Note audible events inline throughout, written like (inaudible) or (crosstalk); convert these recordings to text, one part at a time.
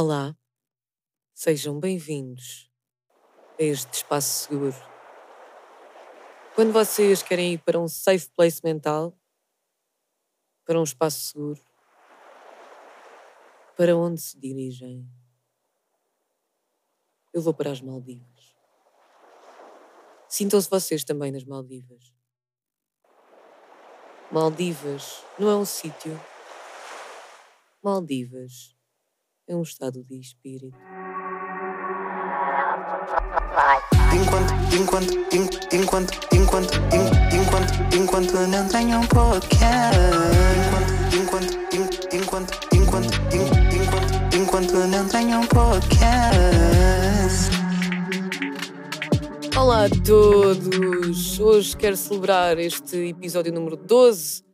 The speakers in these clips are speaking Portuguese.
Olá, sejam bem-vindos a este espaço seguro. Quando vocês querem ir para um safe place mental, para um espaço seguro, para onde se dirigem? Eu vou para as Maldivas. Sintam-se vocês também nas Maldivas. Maldivas não é um sítio. Maldivas é um estado de espírito. Enquanto, enquanto, en- enquanto, enquanto, en- enquanto, enquanto não tenho um podcast. Enquanto, enquanto, en- enquanto, enquanto, en- enquanto, enquanto não tenho um podcast. Olá a todos! Hoje quero celebrar este episódio número 12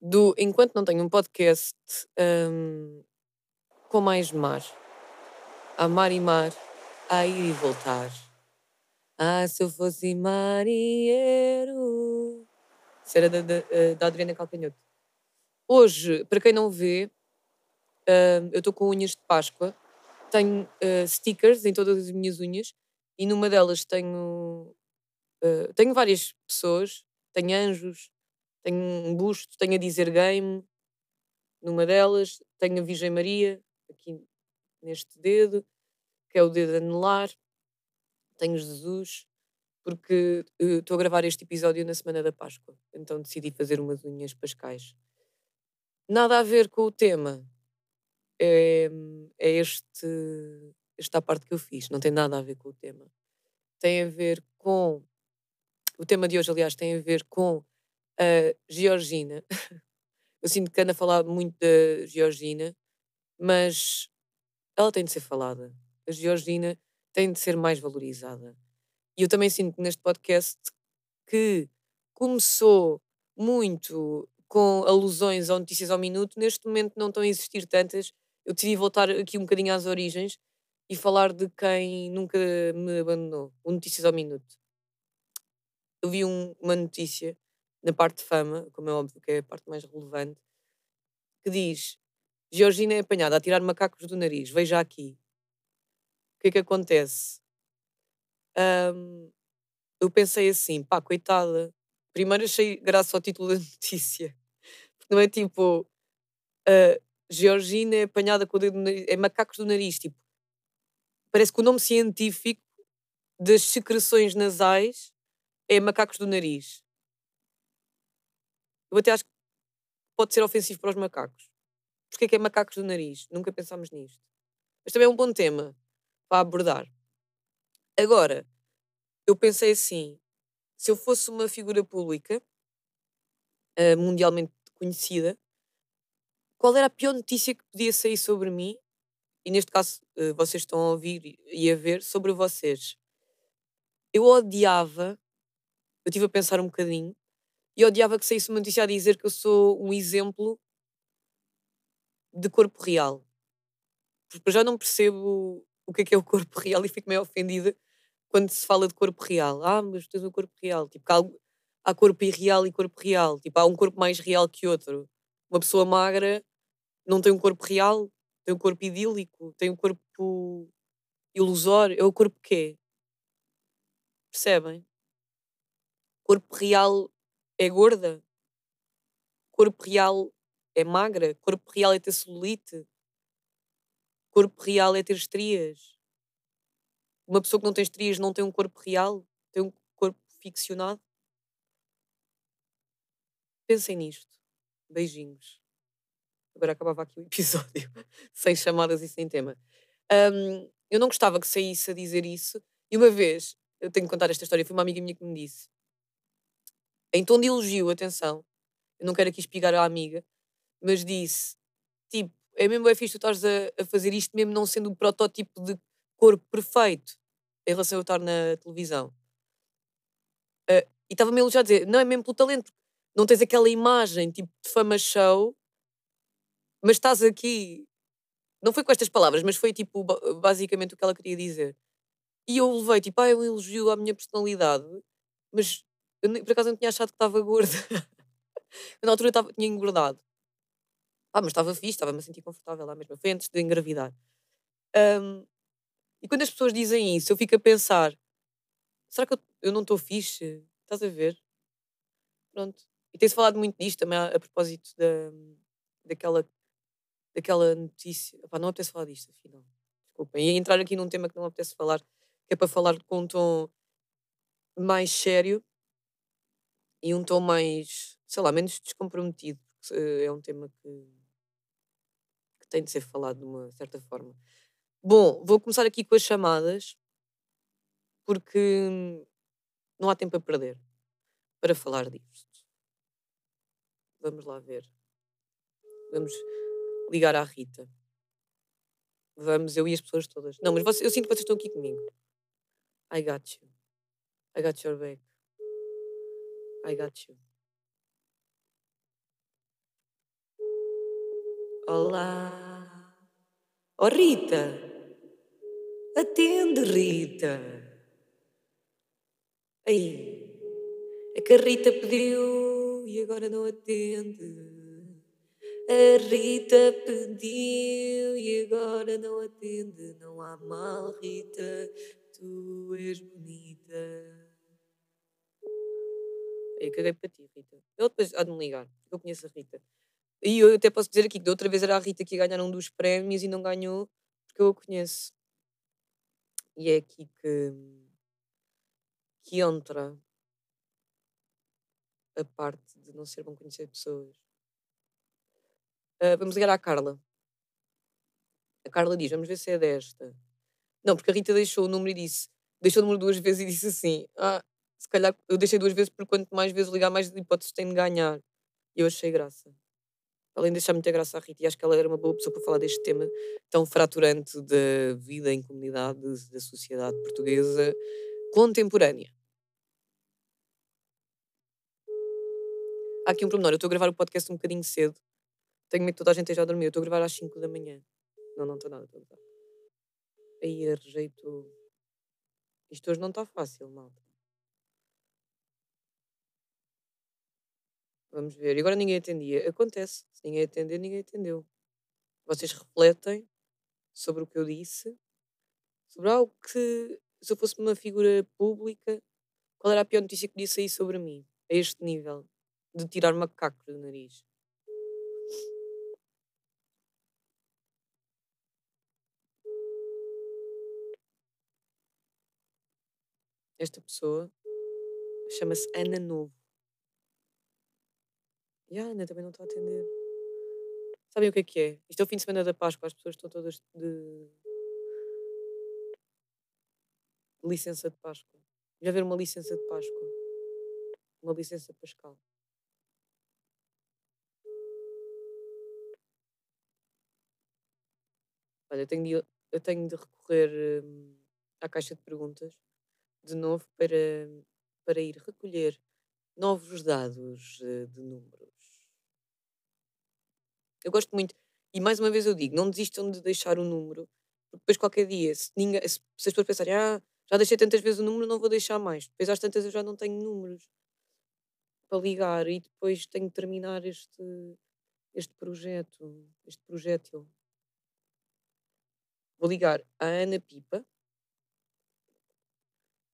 do Enquanto Não Tenho um Podcast hum, com mais mar. Há mar e mar, a ir e voltar. Ah, se eu fosse marinheiro. Isso era da, da, eh, da Adriana Calcanhoto. Hoje, para quem não vê, eu estou com unhas de Páscoa. Tenho eh, stickers em todas as minhas unhas e numa delas tenho eh, tenho várias pessoas, tenho anjos, tenho um busto, tenho a dizer game numa delas, tenho a Virgem Maria aqui neste dedo, que é o dedo anelar, tenho Jesus, porque eh, estou a gravar este episódio na semana da Páscoa, então decidi fazer umas unhas pascais. Nada a ver com o tema, é, é este, esta parte que eu fiz, não tem nada a ver com o tema. Tem a ver com. O tema de hoje, aliás, tem a ver com a Georgina. (laughs) Eu sinto que ando a falar muito da Georgina, mas ela tem de ser falada. A Georgina tem de ser mais valorizada. E eu também sinto neste podcast que começou muito com alusões ou notícias ao minuto, neste momento não estão a existir tantas. Eu decidi voltar aqui um bocadinho às origens e falar de quem nunca me abandonou. O Notícias ao Minuto. Eu vi um- uma notícia na parte de fama, como é óbvio que é a parte mais relevante, que diz Georgina é apanhada a tirar macacos do nariz, veja aqui. O que é que acontece? Ahm, eu pensei assim, pá, coitada. Primeiro achei graça ao título da (laughs) notícia. Porque não é tipo ah, Georgina é apanhada com o dedo no nariz, é macacos do nariz, tipo. Parece que o nome científico das secreções nasais é macacos do nariz. Eu até acho que pode ser ofensivo para os macacos. Porquê que é macacos do nariz? Nunca pensámos nisto. Mas também é um bom tema para abordar. Agora, eu pensei assim: se eu fosse uma figura pública ah, mundialmente conhecida, qual era a pior notícia que podia sair sobre mim? E neste caso, eh, vocês estão a ouvir e a ver sobre vocês. Eu odiava, eu estive a pensar um bocadinho, e odiava que saísse uma notícia a dizer que eu sou um exemplo de corpo real. Porque já não percebo o que é que é o corpo (laughs) real e fico meio ofendida quando se fala de corpo real. Ah, mas tens um corpo real. Tipo, há, há corpo irreal e corpo real. Tipo, há um corpo mais real que outro. Uma pessoa magra não tem um corpo real, tem um corpo idílico, tem um corpo ilusório. É o corpo que é. Percebem? Corpo real é gorda. Corpo real é magra. Corpo real é ter celulite. Corpo real é ter estrias. Uma pessoa que não tem estrias não tem um corpo real, tem um corpo ficcionado. Pensem nisto. Beijinhos. Agora acabava aqui o episódio, (laughs) sem chamadas e sem tema. Ahm, eu não gostava que saísse a dizer isso. E uma vez, eu tenho que contar esta história, foi uma amiga minha que me disse. Em tom de elogio, atenção. Eu não quero aqui espigar a amiga, mas disse: tipo, é mesmo é fixe tu estás a, a fazer isto, mesmo não sendo o protótipo de corpo perfeito em relação a eu estar na televisão. Ah, e estava-me a elogiar a dizer: não é mesmo pelo talento, não tens aquela imagem tipo de fama show, mas estás aqui. Não foi com estas palavras, mas foi tipo ba- basicamente o que ela queria dizer. E eu levei tipo, ah, é um elogio à minha personalidade, mas eu por acaso não tinha achado que estava gorda. (laughs) Eu, na altura estava, tinha engordado. Ah, mas estava fixe, estava-me a sentir confortável lá mesmo. Foi antes de engravidar. Ahm, e quando as pessoas dizem isso, eu fico a pensar: será que eu, eu não estou fixe? Estás a ver? Pronto. E tem-se falado muito disto também a, a propósito da, daquela, daquela notícia. Epá, não apetece falar disto, afinal. Desculpem. Ia entrar aqui num tema que não apetece falar, que é para falar com um tom mais sério e um tom mais, sei lá, menos descomprometido, porque eh, é um tema que tem de ser falado de uma certa forma. Bom, vou começar aqui com as chamadas, porque não há tempo a perder para falar disto. Vamos lá ver. Vamos ligar à Rita. Vamos, eu e as pessoas todas. Não, mas eu sinto que vocês estão aqui comigo. I got you. I got your back. I got you. Olá. Oh Rita. Atende, Rita. Aí. É que a Rita pediu e agora não atende. A Rita pediu e agora não atende. Não há mal, Rita. Tu és bonita. Eu caguei para ti, Rita. Ele depois há de me ligar. Eu conheço a Rita. E eu até posso dizer aqui que da outra vez era a Rita que ia ganhar um dos prémios e não ganhou porque eu a conheço. E é aqui que, que entra a parte de não ser bom conhecer pessoas. Ah, vamos ligar à Carla. A Carla diz: Vamos ver se é desta. Não, porque a Rita deixou o número e disse: Deixou o número duas vezes e disse assim: Ah, se calhar eu deixei duas vezes porque quanto mais vezes ligar, mais hipóteses tem de ganhar. E eu achei graça. Além de deixar muita graça à Rita, e acho que ela era uma boa pessoa para falar deste tema tão fraturante da vida em comunidades, da sociedade portuguesa contemporânea. Há aqui um pormenor, eu estou a gravar o podcast um bocadinho cedo. Tenho medo que toda a gente esteja a dormir. Eu estou a gravar às 5 da manhã. Não, não estou nada, a gravar. Aí, rejeito. Isto hoje não está fácil, malta. Vamos ver. E agora ninguém atendia. Acontece. Se ninguém atender, ninguém atendeu. Vocês refletem sobre o que eu disse, sobre algo que, se eu fosse uma figura pública, qual era a pior notícia que podia sair sobre mim, a este nível, de tirar macaco do nariz. Esta pessoa chama-se Ana Novo. E a Ana também não está a atender. Sabem o que é que é? Isto é o fim de semana da Páscoa, as pessoas estão todas de licença de Páscoa. Já haver uma licença de Páscoa. Uma licença pascal. Olha, eu tenho de, eu tenho de recorrer hum, à caixa de perguntas de novo para, para ir recolher novos dados eh, de números. Eu gosto muito, e mais uma vez eu digo, não desistam de deixar o número, porque depois qualquer dia, se, ninguém, se, se as pessoas pensarem, ah, já deixei tantas vezes o número, não vou deixar mais. Depois às tantas eu já não tenho números para ligar e depois tenho de terminar este, este projeto, este projétil. Vou ligar à Ana Pipa.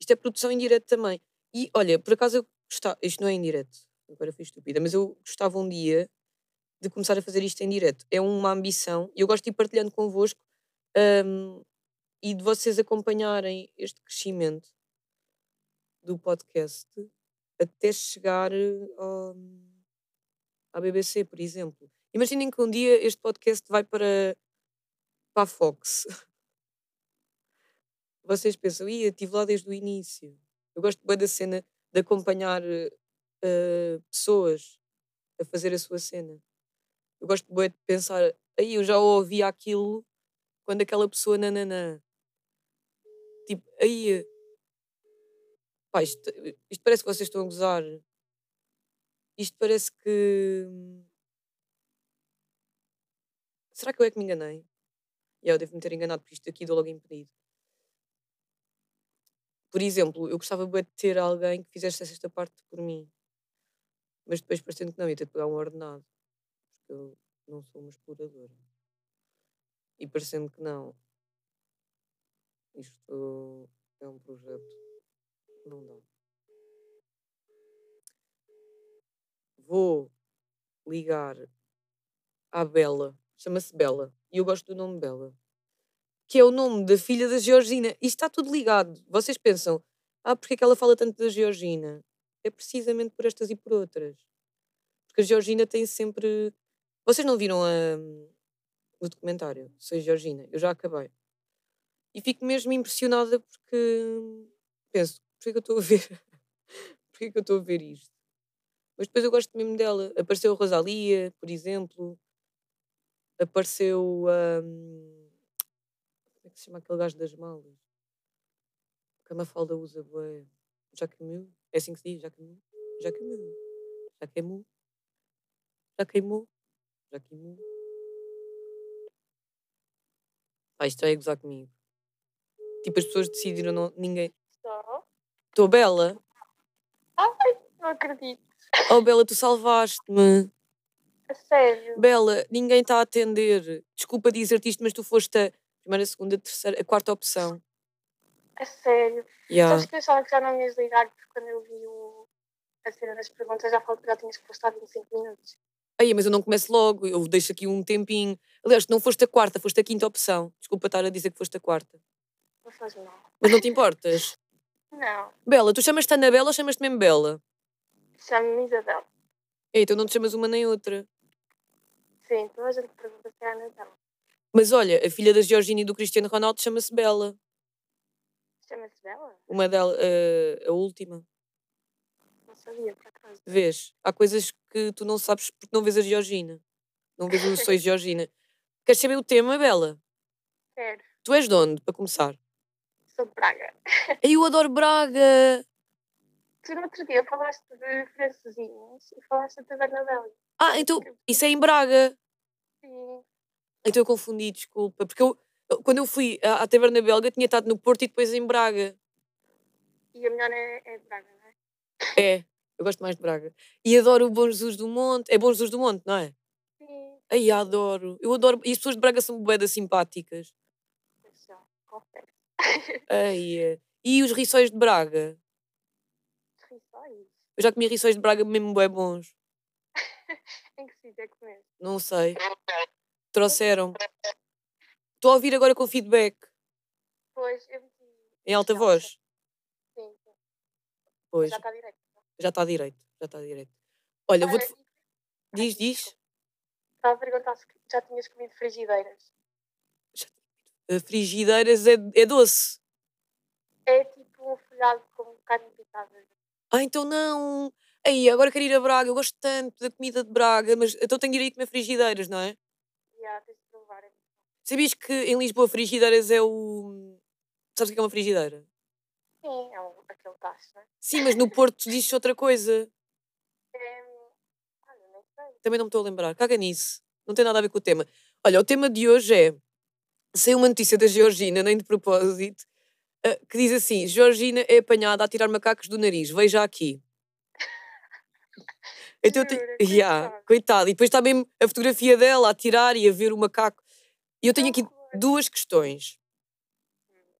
Isto é produção em direto também. E olha, por acaso eu gostava, isto não é em direto, agora fui estúpida, mas eu gostava um dia de começar a fazer isto em direto. É uma ambição e eu gosto de ir partilhando convosco hum, e de vocês acompanharem este crescimento do podcast até chegar ao, à BBC, por exemplo. Imaginem que um dia este podcast vai para, para a Fox. (laughs) Vocês pensam, ia, estive lá desde o início. Eu gosto bem da cena de acompanhar eh, pessoas a fazer a sua cena. Eu gosto bem de pensar, aí eu já ouvi aquilo quando aquela pessoa nananã. Tipo, aí. Pá, isto, isto parece que vocês estão a gozar. Isto parece que. Será que eu é que me enganei? E eu devo me ter enganado porque isto aqui dou logo impedido. Por exemplo, eu gostava de ter alguém que fizesse esta parte por mim. Mas depois parecendo que não, ia ter de pagar um ordenado. Porque eu não sou uma exploradora. E parecendo que não, Isto é um projeto. Não dá. Vou ligar à Bela. Chama-se Bela. E eu gosto do nome Bela. Que é o nome da filha da Georgina. Isto está tudo ligado. Vocês pensam, ah, porque é que ela fala tanto da Georgina? É precisamente por estas e por outras. Porque a Georgina tem sempre. Vocês não viram a, o documentário? Sou Georgina. Eu já acabei. E fico mesmo impressionada porque penso, porquê que eu estou a ver? (laughs) porquê que eu estou a ver isto? Mas depois eu gosto mesmo dela. Apareceu a Rosalia, por exemplo. Apareceu. hum, como é que se chama aquele gajo das malas? Que a Mafalda usa, bué. Jacquemus? É assim que se diz? Jacquemus? Jacquemus? Jacquemus? Jacquemus? Jacquemus? Pá, isto já é gozar comigo. Tipo, as pessoas decidiram não... Ninguém... Só? Estou bela? Ai, não acredito. Oh, Bela, tu salvaste-me. A sério. Bela, ninguém está a atender. Desculpa dizer-te isto, mas tu foste a primeira, segunda, terceira, a quarta opção. A sério. Yeah. Sabes que pensava que já não me ias ligar porque quando eu vi o... a cena das perguntas já falou que já tinhas postado 25 minutos. Aí, mas eu não começo logo, eu deixo aqui um tempinho. Aliás, não foste a quarta, foste a quinta opção. Desculpa estar a dizer que foste a quarta. Não faz mal. Mas não te importas? (laughs) Não. Bela, tu chamas-te Ana Bela ou chamas-te mesmo Bela? Chamo-me Isabel. Ei, então não te chamas uma nem outra. Sim, toda a gente pergunta se é a Natal. Mas olha, a filha da Georgina e do Cristiano Ronaldo chama-se Bela. Chama-se Bela? Uma dela, eh, a última. Não sabia, por acaso. Vês? Há coisas que tu não sabes porque não vês a Georgina. Não vês o Sois Georgina. (laughs) Queres saber o tema, Bela? Quero. Tu és de onde, para começar? Sou de Braga. (laughs) Eu adoro Braga! Tu no outro dia falaste de francesinhos e falaste da Taverna Bela. Ah, então isso é em Braga. Sim. Então eu confundi, desculpa. Porque eu, quando eu fui à, à Taverna Belga, tinha estado no Porto e depois em Braga. E a melhor é, é de Braga, não é? É, eu gosto mais de Braga. E adoro o Bom Jesus do Monte. É Bom Jesus do Monte, não é? Sim. Ai, adoro. Eu adoro. E as pessoas de Braga são boedas simpáticas. Já, confesso. Ai, é. E os riçóis de Braga? Rissóis? Eu já comi riçóis de Braga mesmo bué bons. (laughs) Em que sítio é que comes? Não sei. Trouxeram. Estou a ouvir agora com feedback. Pois, eu. Em alta voz. Sim, sim. Pois, Já está direito. já está direito. Já está direito. Olha, Olha, vou-te. Diz, diz. Estava a perguntar se já tinhas comido frigideiras. Uh, Frigideiras é, é doce. É tipo um folhado com carne picada. Ah, então não. Aí, agora quero ir a Braga. Eu gosto tanto da comida de Braga, mas então tenho direito a comer frigideiras, não é? E há, tens de provar. é muito bom. Sabias que em Lisboa frigideiras é o. Sabes o que é uma frigideira? Sim, é um, aquele tacho, não é? Sim, mas no Porto diz outra coisa. olha, nem sei. Também não me estou a lembrar. Caga nisso. Não tem nada a ver com o tema. Olha, o tema de hoje é. Saiu uma notícia da Georgina, nem de propósito, ah, que diz assim: Georgina é apanhada a tirar macacos do nariz. Veja aqui. (laughs) Então eu tenho. Jura? Yeah, coitada. E depois está mesmo a fotografia dela a tirar e a ver o macaco. E eu tenho aqui duas questões.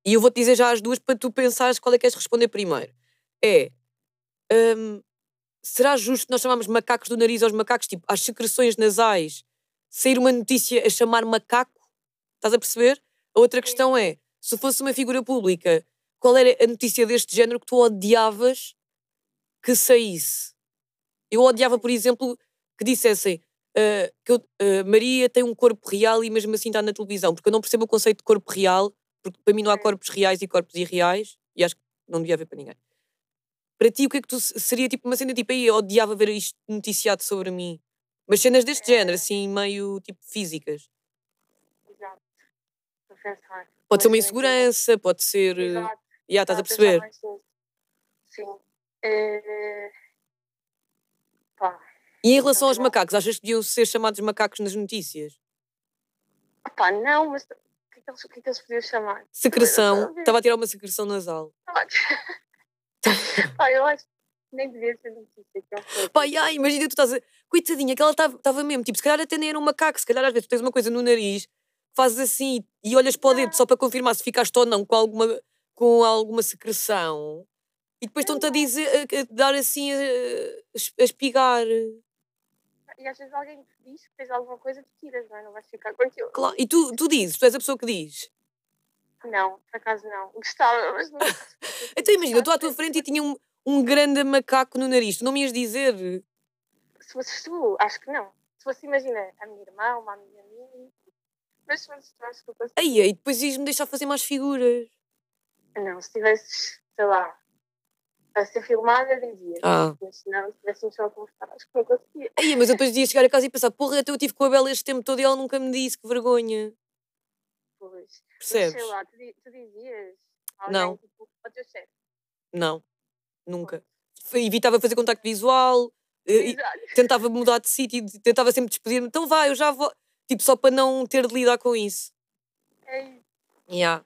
E eu vou-te dizer já as duas para tu pensares qual é que queres responder primeiro. É. hum, será justo nós chamarmos macacos do nariz aos macacos, tipo, às secreções nasais, sair uma notícia a chamar macaco? Estás a perceber? A outra questão é: se fosse uma figura pública, qual era a notícia deste género que tu odiavas que saísse? Eu odiava, por exemplo, que dissessem ah, que eu- ah, Maria tem um corpo real e mesmo assim está na televisão, porque eu não percebo o conceito de corpo real, porque para mim não há corpos reais e corpos irreais, e acho que não devia haver para ninguém. Para ti, o que é que tu seria tipo uma cena tipo aí? Eu odiava ver isto noticiado sobre mim. Mas cenas deste género, assim, meio tipo físicas. Exato. Pensar. Pode ser uma tem- insegurança, pode ser. eh, Exato. Já estás a perceber? Sim. Eh, Pá. E em relação aos macacos, achas que deviam ser chamados macacos nas notícias? Pá, não, mas o que é que eles, o que é que eles podiam chamar? Secreção. Estava a tirar uma secreção nasal. Pá, (laughs) eu acho que nem devia ser notícia. é. Pá, ai, imagina tu estás a. Coitadinha, que ela estava mesmo. Tipo, se calhar até nem era um macaco. Se calhar às vezes tu tens uma coisa no nariz fazes assim e olhas para o dedo só para confirmar se ficaste ou não com alguma, com alguma secreção. E depois estão-te a dizer, a, a dar assim, a, a espigar. E às vezes alguém te diz que fez alguma coisa, tu tiras, não é? Não vais ficar com aquilo. Claro. E tu, tu dizes, tu és a pessoa que diz. Não, por acaso não. Gostava, mas não. (laughs) Então imagina, eu estou à tua frente e tinha um, um grande macaco no nariz. Tu não me ias dizer. Se fosses tu, acho que não. Se fosse, imagina, a minha irmã, uma amiga minha. Mas se fosses tu, acho que eu. Aí, aí depois ias-me deixar fazer mais figuras. Não, se tivesses, sei lá, a ser filmada, dizia. Ah. Mas se não, se tivessem só a conversar, acho que não conseguia. Aí, mas eu depois ia chegar a casa e pensar, porra, então eu estive com a Bela este tempo todo e ela nunca me disse, que vergonha. Pois. Mas Percebes? sei lá, tu, tu dizias alguém, Não. tipo, ao teu chefe. Não, nunca. Foi- Evitava fazer contacto visual, eh, (laughs) tentava mudar de sítio, tentava sempre despedir-me. Então vai, eu já vou. Tipo, só para não ter de lidar com isso. É isso. Yeah.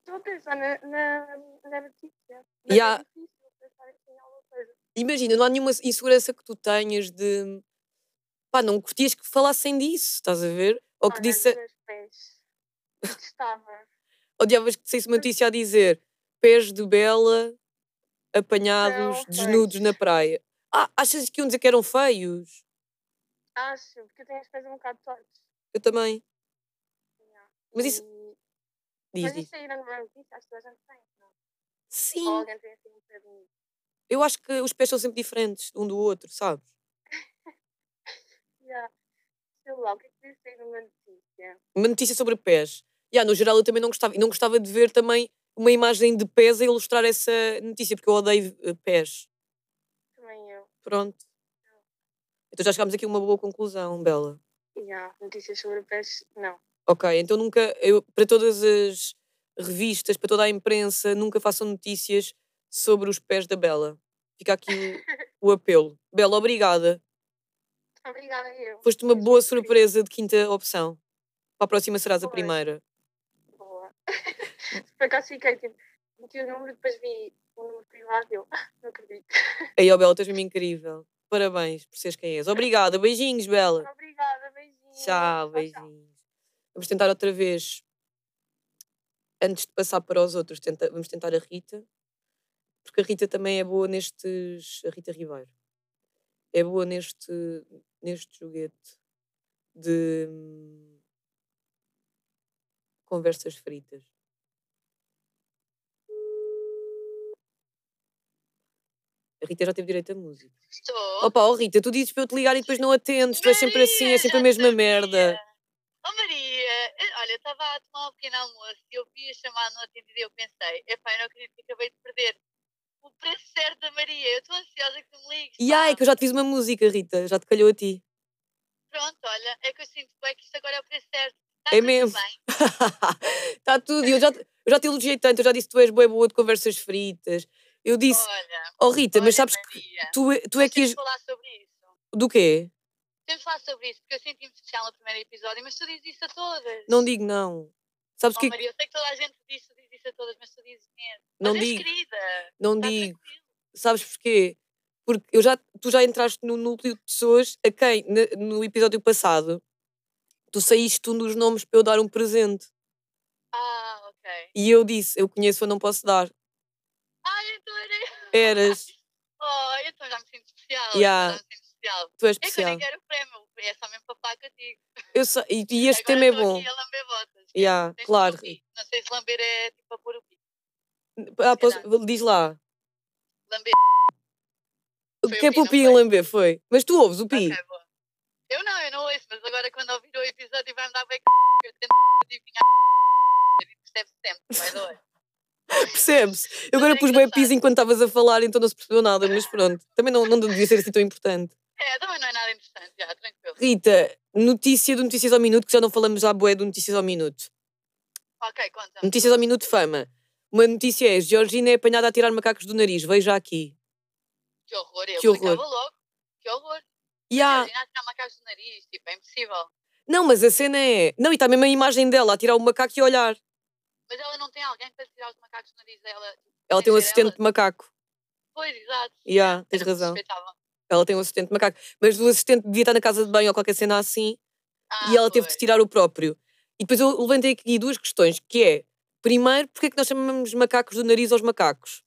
Estou a pensar na, na, na notícia. Mas Yeah difícil pensar aqui em alguma coisa. Imagina, não há nenhuma insegurança que tu tenhas de. Pá, não curtias que falassem disso, estás a ver? Ou que disse. Odiavas que saísse uma notícia a dizer pés de Bela apanhados Não, desnudos na praia. Ah, achas que iam dizer que eram feios? Acho, porque eu tenho os pés um bocado tortos. Eu também. Yeah. Mas isso- E- Diz, Mas isso aí não é notícia, acho que a gente tem. Não? Ou Sim. alguém tem assim um bocadinho. Eu acho que os pés são sempre diferentes um do outro, sabes? Yeah. Sei lá, o que é que numa notícia? Uma notícia sobre pés. Yeah, no geral eu também não gostava. E não gostava de ver também uma imagem de pés a ilustrar essa notícia, porque eu odeio eh, pés. Também eu. Pronto. Então já chegámos aqui a uma boa conclusão, Bela. Yeah. Notícias sobre pés, não. Ok, então nunca, eu, para todas as revistas, para toda a imprensa, nunca façam notícias sobre os pés da Bela. Fica aqui o, o apelo. Bela, obrigada. Obrigada, eu. Foste uma boa surpresa de quinta opção. Para a próxima serás a primeira. Boa. (laughs) Por acaso fiquei tipo, meti o número, depois vi o número privado e eu, "Ah, não acredito. (laughs) Aí, ó Bela, és mesmo incrível. Parabéns por seres quem és. Obrigada. Beijinhos, Bela. Obrigada, beijinhos. Tchau, beijinhos. Vamos tentar outra vez. Antes de passar para os outros, tenta- vamos tentar a Rita. Porque a Rita também é boa nestes. A Rita Ribeiro. É boa neste, neste joguete de hum, conversas fritas. A Rita já teve direito a música. Estou. Opa, oh Rita, tu dizes para eu te ligar e depois não atendes. Tu és sempre assim, é sempre a mesma sabia. merda. Oh Maria, eh, olha, estava a tomar um pequeno almoço e eu vi a chamada no atendido e eu pensei, epá, eu não acredito que acabei de perder o preço certo da Maria. Eu estou ansiosa que tu me ligues. E ai, que eu já te fiz uma música, Rita. Já te calhou a ti. Pronto, olha, é que eu sinto bem que isto agora é o preço certo. Está É tudo mesmo. bem? (laughs) Está tudo. Eu já, te- eu já te elogiei tanto. Eu já disse que tu és boa, boa de conversas fritas. Eu disse, Olha, oh Rita, mas olha, sabes que Maria, tu, é- tu é nós que temos és. falar sobre isso. Do quê? Temos de falar sobre isso, porque eu senti-me especial no primeiro episódio, mas tu dizes isso a todas. Não digo não. Sabes Oh, que Maria, eu sei que toda a gente diz, a todas, mas tu dizes mesmo. Não mas digo. querida. não Tá digo. tranquilo. Sabes porquê? Porque eu já, tu já entraste no núcleo de pessoas a quem, no episódio passado, tu saíste um dos nomes para eu dar um presente. Ah, ok. E eu disse, eu conheço, eu não posso dar. Ai, então era eu. Eras, (laughs) Oh, então já me sinto especial. Yeah. Já me sinto especial. tu és É que eu especial. nem quero o prémio, é só mesmo para falar contigo. Eu sei, e, e (laughs) este Agora tema é bom. aqui a. Yeah, Tens claro. Não sei se lamber é tipo a pôr o pi. Ah, posso- diz lá. Lamber. O que é para o Pi foi? lamber? Foi. Mas tu ouves o Pi. Ok, boa. Eu não, eu não ouço, mas agora quando ouvir o episódio vai-me dar bem c... eu tento adivinhar e percebe-se sempre, vai (laughs) doer. Percebes? Eu agora é pus bem. Pis enquanto estavas a falar, então não se percebeu nada, mas pronto. Também não, não devia ser assim tão importante. É, também não é nada interessante, já, tranquilo. Rita, notícia do Notícias ao Minuto, que já não falamos já boé do Notícias ao Minuto. Ok, conta. Notícias ao Minuto Fama. Uma notícia é: Georgina é apanhada a tirar macacos do nariz. Veja aqui. Que horror, eu Que horror. logo. Que horror. Há- Imagina a tirar macacos do nariz, tipo, é impossível. Não, mas a cena é. Não, e está mesmo a imagem dela a tirar o macaco e a olhar. Mas ela não tem alguém para tirar os macacos do nariz dela. tipo, Ela tem um assistente ela. de macaco. Pois, exato. Ya, tens razão. suspeitável. Ela tem um assistente macaco. Mas o assistente devia estar na casa de banho ou qualquer cena assim Ah, e ela teve de tirar o próprio. E depois eu levantei aqui duas questões, que é, primeiro, porque é que nós chamamos macacos do nariz aos macacos?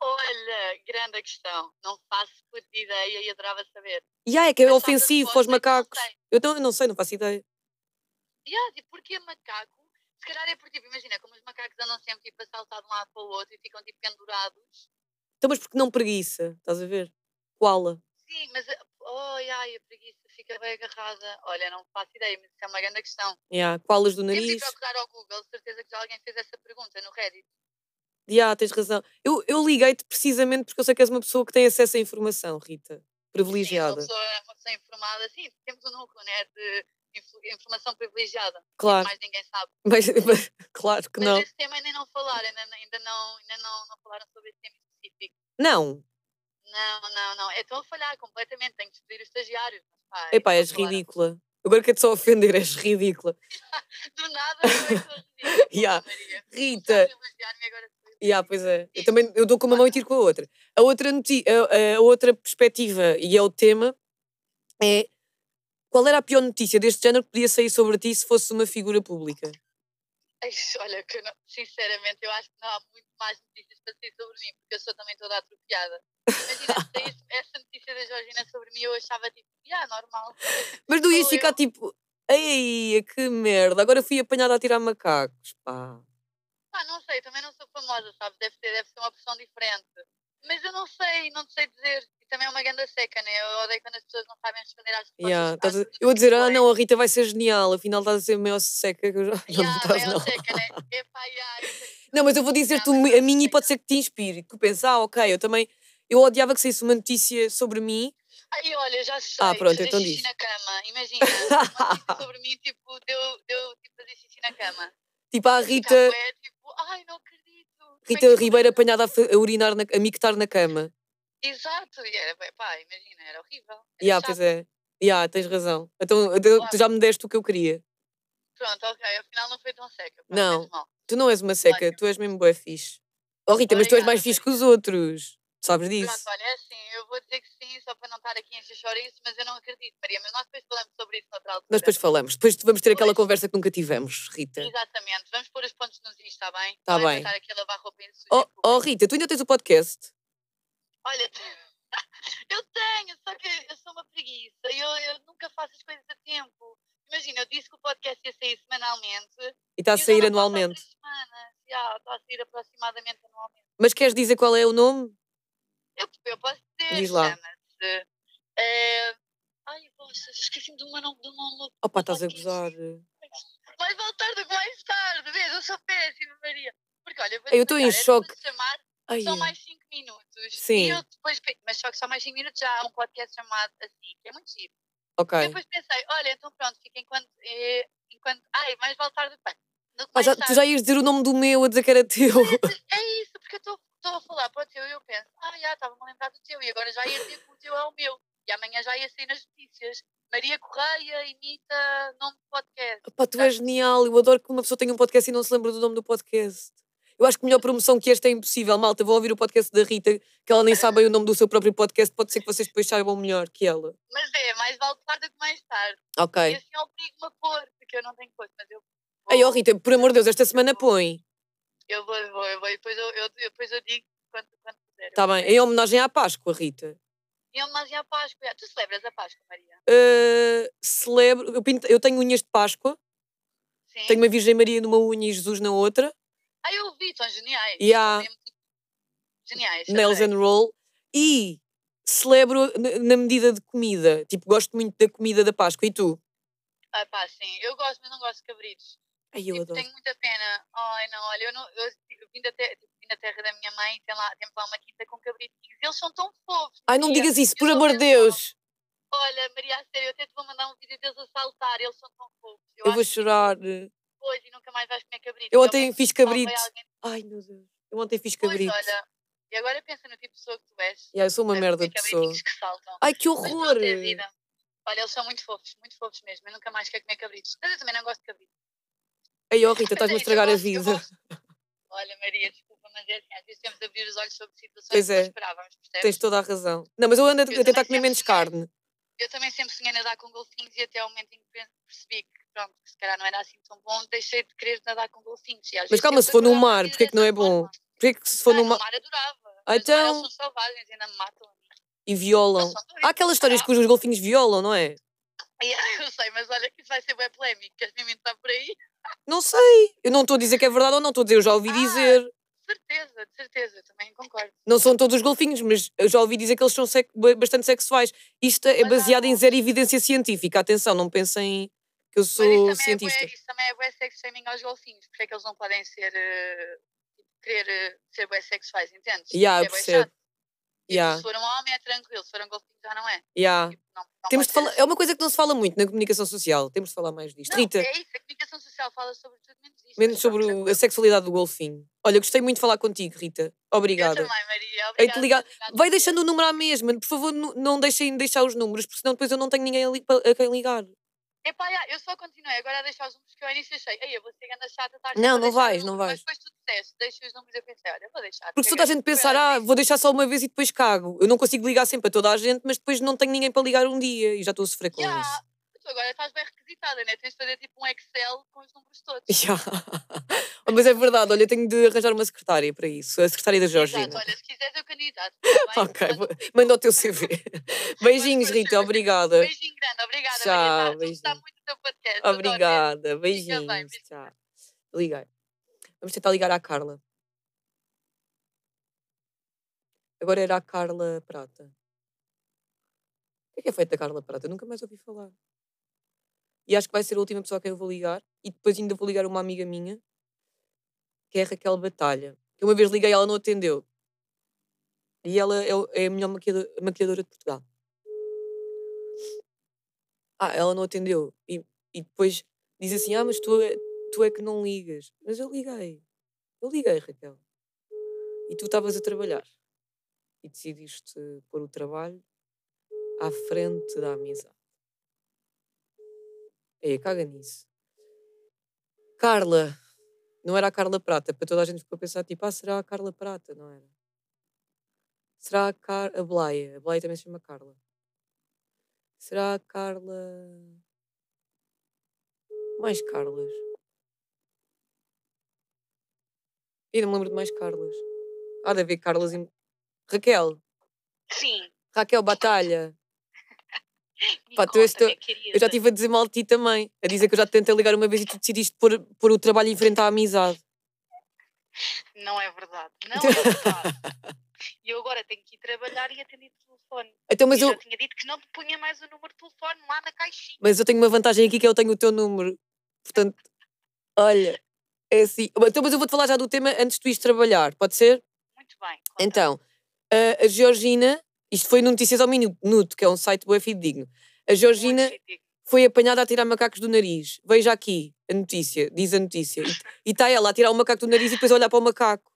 Olha, grande questão. Não faço puta ideia e adorava saber. E ah, é que é Mas ofensivo para os resposta? Que não macacos. Eu, não, eu não sei, não faço ideia. Yeah, tipo, porquê macaco? Se calhar é porque, tipo, imagina, como os macacos andam sempre tipo, a saltar de um lado para o outro e ficam tipo pendurados. Então, mas porque não preguiça? Estás a ver? Koala. Sim, mas. Ai, ai, a preguiça fica bem agarrada. Olha, não faço ideia, mas isso é uma grande questão. Yeah, koalas do Temos de nariz. procurar ao Google, certeza que já alguém fez essa pergunta no Reddit. Yeah, tens razão. Eu, eu liguei-te precisamente porque eu sei que és uma pessoa que tem acesso à informação, Rita. Sim, uma Privilegiada. pessoa, uma pessoa informada, sim, temos um núcleo, né, de informação privilegiada. Claro. Mais ninguém sabe. (laughs) Mas, mas claro que Mas não. esse tema ainda não falaram, ainda, ainda, não, ainda não, não falaram sobre esse tema específico. Não. Não, não, não. Estão a falhar completamente. Tenho que despedir os estagiários. Mas, pá, Epá, és não falaram. ridícula. Agora quero-te só ofender, és ridícula. (laughs) Do nada, eu estou ridícula, (laughs) Yeah. Rita. Sou. Yeah, pois é. Eu também eu dou com uma mão e tiro com a outra. A outra, a, a outra perspectiva, e é o tema, é qual era a pior notícia deste género que podia sair sobre ti se fosse uma figura pública? Olha, que eu não- sinceramente, eu acho que não há muito mais notícias para sair sobre mim, porque eu sou também toda atrofiada. Imagina, essa notícia da Georgina sobre mim, eu achava tipo, ah, normal. Mas não ias ficar tipo, ei, que merda, agora fui apanhada a tirar macacos, pá. Pá, não sei, também não sou famosa, sabes? Deve ser, deve ser uma pessoa diferente. Mas eu não sei, não te sei dizer. E também é uma grande seca, né? Eu odeio quando as pessoas não sabem responder às respostas. Yeah, às a- eu a dizer, ah não, a Rita vai ser genial, afinal estás a ser meio seca que eu já. Não, não Yeah, estás, maior não. seca, né? Epá, yeah, Não, mas eu vou dizer-te yeah, a minha e pode ser que te inspire. Que tu pensas, ah, ok, eu também. Eu odiava que saísse uma notícia sobre mim. Ai, olha, já sei. Ah, pronto, fazer então xixi diz. na cama. Imagina, (laughs) uma notícia sobre mim, tipo, deu, deu tipo, fazer xixi na cama. Tipo, a Eu Rita, bué, tipo, ai, não acredito. É Rita Ribeiro apanhada a, urinar, na, a mictar na cama. Exato, e era, pá, imagina, era horrível. Era Yeah, pois é. Yeah, tens razão. Então, então, tu já me deste o que eu queria. Pronto, ok, afinal não foi tão seca. Pá, Não. Tu não és uma seca, Ótimo. tu és mesmo boa fixe. Oh Rita, mas tu és mais Obrigada, fixe que os outros. Sabes disso? Pronto, olha, é assim, eu vou dizer que sim, só para não estar aqui a encher chouriço, mas eu não acredito, Maria. Mas nós depois falamos sobre isso noutra altura. Nós depois falamos. Depois vamos ter aquela Pois. conversa que nunca tivemos, Rita. Exatamente, vamos pôr os pontos nos is, está bem? Tá Não é bem. estar aqui a lavar roupa em suja Oh, oh. Rita, tu ainda tens o podcast? Olha, (laughs) eu tenho, só que eu sou uma preguiça, eu, eu nunca faço as coisas a tempo. Imagina, eu disse que o podcast ia sair semanalmente. E está a e sair anualmente. está a sair aproximadamente anualmente. Mas queres dizer qual é o nome? Eu, eu posso dizer, Diz lá. chama-se. eh, ai, poxa, esqueci-me do meu nome. Do nome Opa, estás a gozar. Mais vale tarde do que mais tarde, vês? Eu sou péssima, Maria. Porque olha, Eu estou em choque. É chamar Ai, só é. mais 5 minutos. Sim. E eu depois, mas só que só mais 5 minutos já há um podcast chamado assim, que é muito giro. ok. E depois pensei, olha, então pronto, fica enquanto. eh, enquanto ai, mais vale tarde do que Ah, já, tu já ias dizer o nome do meu a dizer que era teu. É isso, porque eu estou a falar para o teu e eu penso, ah, já estava-me a lembrar do teu e agora já ia dizer que o teu é o meu. E amanhã já ia sair nas notícias. Maria Correia imita nome de podcast. Pá, tu és genial. Eu adoro que uma pessoa tenha um podcast e não se lembra do nome do podcast. Eu acho que melhor promoção que esta é impossível. Malta, vou ouvir o podcast da Rita, que ela nem sabe o nome do seu próprio podcast. Pode ser que vocês depois saibam melhor que ela. Mas é, mais vale tarde do que mais tarde. E Ok. assim obrigo-me a pôr, porque eu não tenho coisa, mas eu. Ei, ó vou- Rita, por amor de Deus, esta semana põe. Eu vou, eu vou, eu vou, e depois eu, eu, depois eu digo quando, quando puder. Está Tá bem. Em homenagem à Páscoa, Rita. Em homenagem à Páscoa. Tu celebras a Páscoa, Maria? Uh, celebro. Eu, pinto- eu tenho unhas de Páscoa. Sim. Tenho uma Virgem Maria numa unha e Jesus na outra. Ah, eu ouvi, são geniais. E há- tipo, Geniais. Nails and Roll. E celebro na medida de comida. Tipo, gosto muito da comida da Páscoa. E tu? Ah, pá, sim. Eu gosto, mas não gosto de cabritos. Ai, eu Tipo, adoro. tenho muita pena. Ai, não, olha, eu, não, eu, eu vim, da te, tipo, vim da terra da minha mãe tem lá, temos lá uma quinta com cabritinhos. Eles são tão fofos. Ai, não digas isso, Eu por amor de Deus. Olha, Maria, a sério, eu até te vou mandar um vídeo deles a saltar. Eles são tão fofos. Eu vou acho que chorar. depois e nunca mais vais comer cabrito. Eu ontem fiz cabrito. alguém- Ai, meu Deus. Eu ontem fiz Pois, cabrito. olha, e agora pensa no tipo de pessoa que tu és. Yeah, eu sou uma Deve merda de pessoa. que saltam. Ai, que horror. é vida. Olha, eles são muito fofos, muito fofos mesmo. Eu nunca mais quero comer cabritos. Mas eu também não gosto de cabrito. Ai, ó Rita, (laughs) estás-me a estragar a vida. Olha, Maria, desculpa, mas é às vezes temos de abrir os olhos sobre situações Pois que é. não esperávamos, percebes? Tens toda a razão. Não, mas eu ando a Eu tentar também comer menos carne. Eu também sempre sonhei nadar com golfinhos e até ao momento em que pe- percebi que pronto, que se calhar não era assim tão bom, deixei de querer nadar com golfinhos. Mas calma, se for no mar, porque é que não é bom? Porquê que se for Ah, no no mar mar adorava. Ah, então- eles são selvagens, ainda me matam. a e violam? Há aquelas histórias que os golfinhos violam, não é? (laughs) Eu sei, mas olha que isso vai ser bem polémico. Queres me inventar por aí? Não sei. Eu não estou a dizer que é verdade ou não, estou a dizer, eu já ouvi Ah. dizer. De certeza, de certeza, também concordo. Não são todos os golfinhos, mas eu já ouvi dizer que eles são sec- ba- bastante sexuais. Isto é Mas baseado em zero evidência científica. Atenção, não pensem que eu Mas sou também, é cientista. bué, isso também é bué sex shaming aos golfinhos. Porque é que eles não podem ser. eh, querer eh, ser bué sexuais, entendes? Yeah, eu é bué percebo. Yeah, Se for um homem é tranquilo, se for um golfinho já não é. yeah. Tipo, não, não Temos de falar, é uma coisa que não se fala muito na comunicação social. Temos de falar mais disto. Não, Rita, é isso, a comunicação social fala sobre tudo menos isto. menos mas sobre o- a sexualidade do golfinho. Olha, gostei muito de falar contigo, Rita. Eu Obrigada. também, Maria. Obrigada. ligar- Vai deixando o número à mesma. Por favor, não deixem de deixar os números, porque senão depois eu não tenho ninguém a, li- a quem ligar. Epá, já, eu só continuei agora a deixar os números que eu ao início achei. Ei, eu vou ser ganda chata, Não, sempre a não deixar vais, não número", vais. Mas depois tu disseste, deixa os números eu pensei, olha, vou deixar. Porque se toda a gente pensar, ah, vou deixar só uma vez e depois cago. Eu não consigo ligar sempre a toda a gente, mas depois não tenho ninguém para ligar um dia e já estou a sofrer com Já, isso. Tu agora estás bem requisitada, né? Tens de fazer tipo um Excel com os números todos. (laughs) Já. Mas é verdade, olha, eu tenho de arranjar uma secretária para isso. A secretária da Exato, Georgina. olha, se quiseres eu candidato. tá bem? (laughs) Ok, Manda currículo. manda o teu CV. (laughs) Beijinhos, Rita, obrigada. Beijinho grande, obrigada, Tchau. Tá, beijinho. muito do podcast. Obrigada, bem, beijinhos. beijinho. Tchau. Liguei. Vamos tentar ligar à Carla. Agora era a Carla Prata. O que é que é feito da Carla Prata? Eu nunca mais ouvi falar. E acho que vai ser a última pessoa a quem eu vou ligar. E depois ainda vou ligar uma amiga minha, que é a Raquel Batalha. Que uma vez liguei e ela não atendeu. E ela é, é a melhor maquiadora, maquiadora de Portugal. Ah, ela não atendeu. E, e depois diz assim: Ah, mas tu é, tu é que não ligas. Mas eu liguei. Eu liguei, Raquel. E tu estavas a trabalhar. E decidiste pôr o trabalho à frente da amizade. É, caga nisso. Carla. Não era a Carla Prata. Para toda a gente ficou a pensar, tipo, ah, será a Carla Prata? Não era. Será a, Car a Blaia? A Blaia também se chama Carla. Será a Carla. Mais Carlas. E não me lembro de mais Carlas. Há de haver Carlas em. Raquel. Sim. Raquel Batalha. Pá, conta, Eu já estive a dizer mal de ti também. A dizer que eu já te tentei ligar uma vez e tu decidiste pôr, pôr o trabalho em frente à amizade. Não é verdade. Não é (laughs) verdade. E eu agora tenho que ir trabalhar e atender o telefone. Então, mas eu eu, já tinha dito que não te punha mais o número de telefone lá na caixinha. mas eu tenho uma vantagem aqui que eu tenho o teu número. Portanto, olha, é assim. Então, mas eu vou-te falar já do tema antes de tu ires trabalhar, pode ser? Muito bem. conta. Então, a Georgina, isto foi no Notícias ao Minuto, que é um site bué fidedigno. A Georgina foi apanhada a tirar macacos do nariz. Veja aqui a notícia, diz a notícia. E está ela a tirar o macaco do nariz e depois a olhar para o macaco.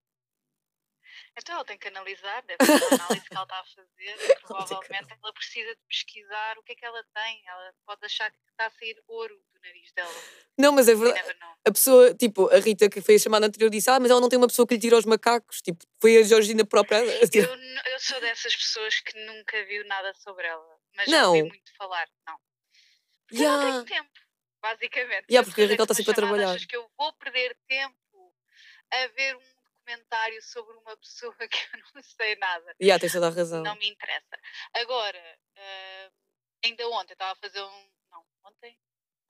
Então ela tem que analisar, deve ser uma análise que ela está a fazer. e (laughs) Provavelmente ela precisa de pesquisar o que é que ela tem. Ela pode achar que está a sair ouro do nariz dela. Não, mas é verdade. A pessoa, tipo, a Rita que foi a chamada anterior disse: Ah, mas ela não tem uma pessoa que lhe tira os macacos. Tipo, foi a Georgina própria. a Eu, eu sou dessas pessoas que nunca viu nada sobre ela. Mas Não. ouvi muito falar. Não. Porque eu não tenho tempo, basicamente. Eu porque a Raquel está sempre a trabalhar. Achas que eu vou perder tempo a ver um documentário sobre uma pessoa (laughs) que eu não sei nada? Ya, tens toda a razão. Não me interessa. Agora, ah, ainda ontem estava a fazer um. Não, ontem?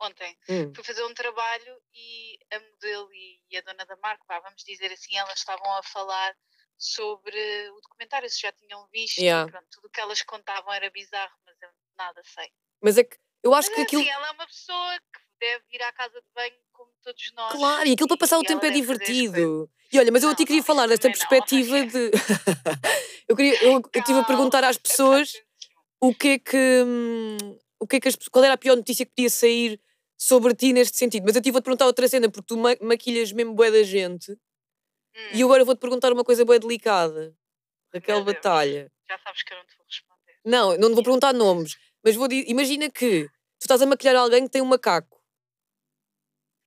Ontem. Hum. Fui fazer um trabalho e a modelo e, e a dona da marca, vá, vamos dizer assim, elas estavam a falar sobre o documentário, se já tinham visto. e Yeah. Pronto, tudo o que elas contavam era bizarro, mas eu nada sei. Mas é que eu acho Mas que é aquilo. assim, ela é uma pessoa que deve ir à casa de banho como todos nós. Claro, e aquilo para passar o e tempo é divertido. E olha, mas eu até queria falar desta perspectiva de. (laughs) eu queria, eu, eu estive a perguntar às pessoas o que é que. hum, o que é que as, qual era a pior notícia que podia sair sobre ti neste sentido. Mas eu tive a te perguntar outra cena, porque tu ma maquilhas mesmo bué da gente. Hum, E eu agora vou-te perguntar uma coisa bué delicada. Raquel. Batalha. Já sabes que eu não te vou responder. Não, não te vou perguntar nomes, mas vou di- imagina que tu estás a maquilhar alguém que tem um macaco,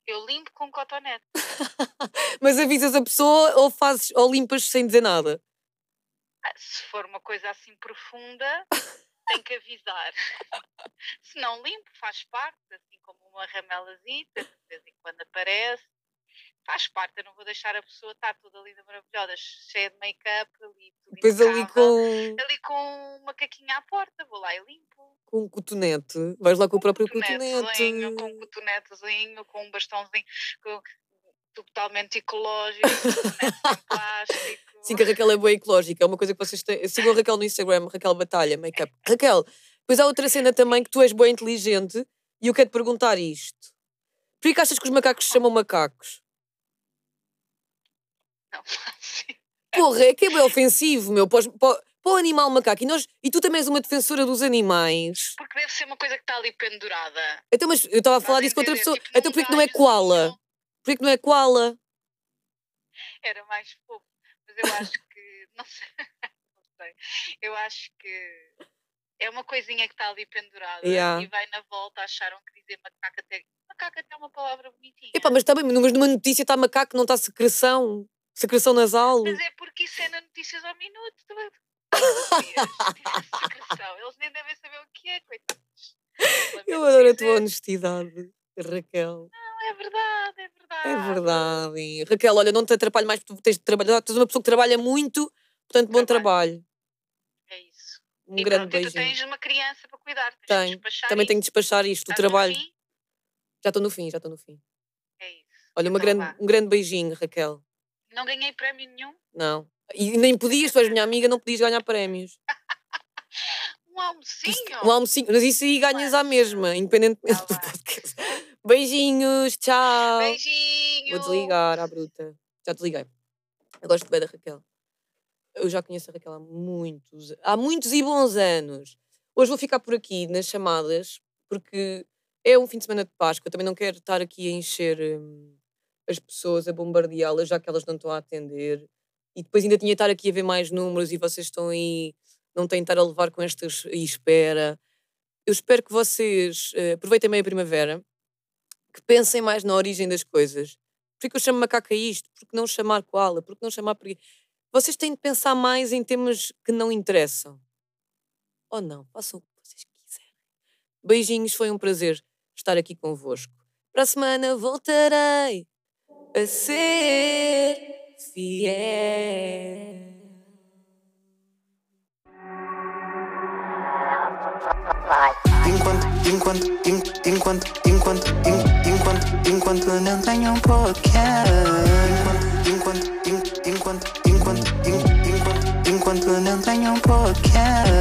Eu limpo com cotonete. (laughs) mas avisas a pessoa ou fazes ou limpas sem dizer nada. Ah, Se for uma coisa assim profunda, (laughs) Tem que avisar. (laughs) Se não limpo, faz parte, assim como uma ramelazita, de vez em quando aparece. Faz parte, eu não vou deixar a pessoa estar toda linda, maravilhosa, cheia de make-up, ali, Depois ali com, ali com uma caquinha à porta, vou lá e limpo. Com um cotonete. Vais lá com o próprio cotonete. Com um cotonetezinho, com um bastãozinho com, totalmente ecológico, sem plástico. Sim, que a Raquel é boa ecológica. É uma coisa que vocês têm. Sigam a Raquel no Instagram, Raquel Batalha, make-up. Raquel, depois há outra cena também que tu és boa inteligente e eu quero te perguntar isto. Por que achas que os macacos se chamam macacos? Não faço Porra, é que é bem ofensivo, meu. Para, os- o animal macaco. E, nós, e tu também és uma defensora dos animais. Porque deve ser uma coisa que está ali pendurada. Então, mas eu estava a falar Estás disso com outra entender? pessoa. Tipo, então, num por que não é koala? Por que não é koala? Era mais fofo. Mas eu acho que. (laughs) Não sei. Não sei. Eu acho que. É uma coisinha que está ali pendurada Yeah. e vai na volta acharam que dizer macaco até. Macaco até é uma palavra bonitinha. Epá, mas também, mas numa notícia está macaco, não está secreção. Secreção nasal. Mas é porque isso é na notícias ao minuto. Tu secreção. Eles nem devem saber o que é, coitados. Eu adoro a tua honestidade, Raquel. Não, é verdade, é verdade. É verdade. Raquel, olha, não te atrapalho mais porque tu tens de trabalhar. Tu és uma pessoa que trabalha muito, portanto, bom trabalho. É isso. Um e grande pronto, e tu tens uma criança para cuidar. Tens Tenho. despachar Também isso. tenho de despachar isto, o Estás no trabalho. Já estou no fim, já estou no fim. É isso. Olha, Então grande, um grande beijinho, Raquel. Não ganhei prémio nenhum. Não. E nem podias, tu és minha amiga, não podias ganhar prémios. Um almocinho. Um almocinho, mas isso aí ganhas à Poxa. mesma, independentemente Tá do bem. podcast. Beijinhos, tchau. Beijinho. Vou desligar à bruta. Já desliguei. Eu gosto bem da Raquel. Eu já conheço a Raquel há muitos, há muitos e bons anos. Hoje vou ficar por aqui nas chamadas, porque é um fim de semana de Páscoa. Eu também não quero estar aqui a encher hum, as pessoas, a bombardeá-las, já que elas não estão a atender. E depois ainda tinha de estar aqui a ver mais números e vocês estão aí, não têm de estar a levar com estas aí espera. Eu espero que vocês eh, aproveitem bem a primavera, que pensem mais na origem das coisas. Por que eu chamo macaca isto? Por que não chamar koala? Por que não chamar pregui? Vocês têm de pensar mais em temas que não interessam. Ou não, façam o que vocês quiserem. Beijinhos, foi um prazer estar aqui convosco. Para a semana voltarei a ser fiel. Enquanto, enquanto, enquanto, enquanto, enquanto, enquanto não tenho um podcast. Enquanto, enquanto, enquanto, enquanto, enquanto, enquanto não tenho um podcast.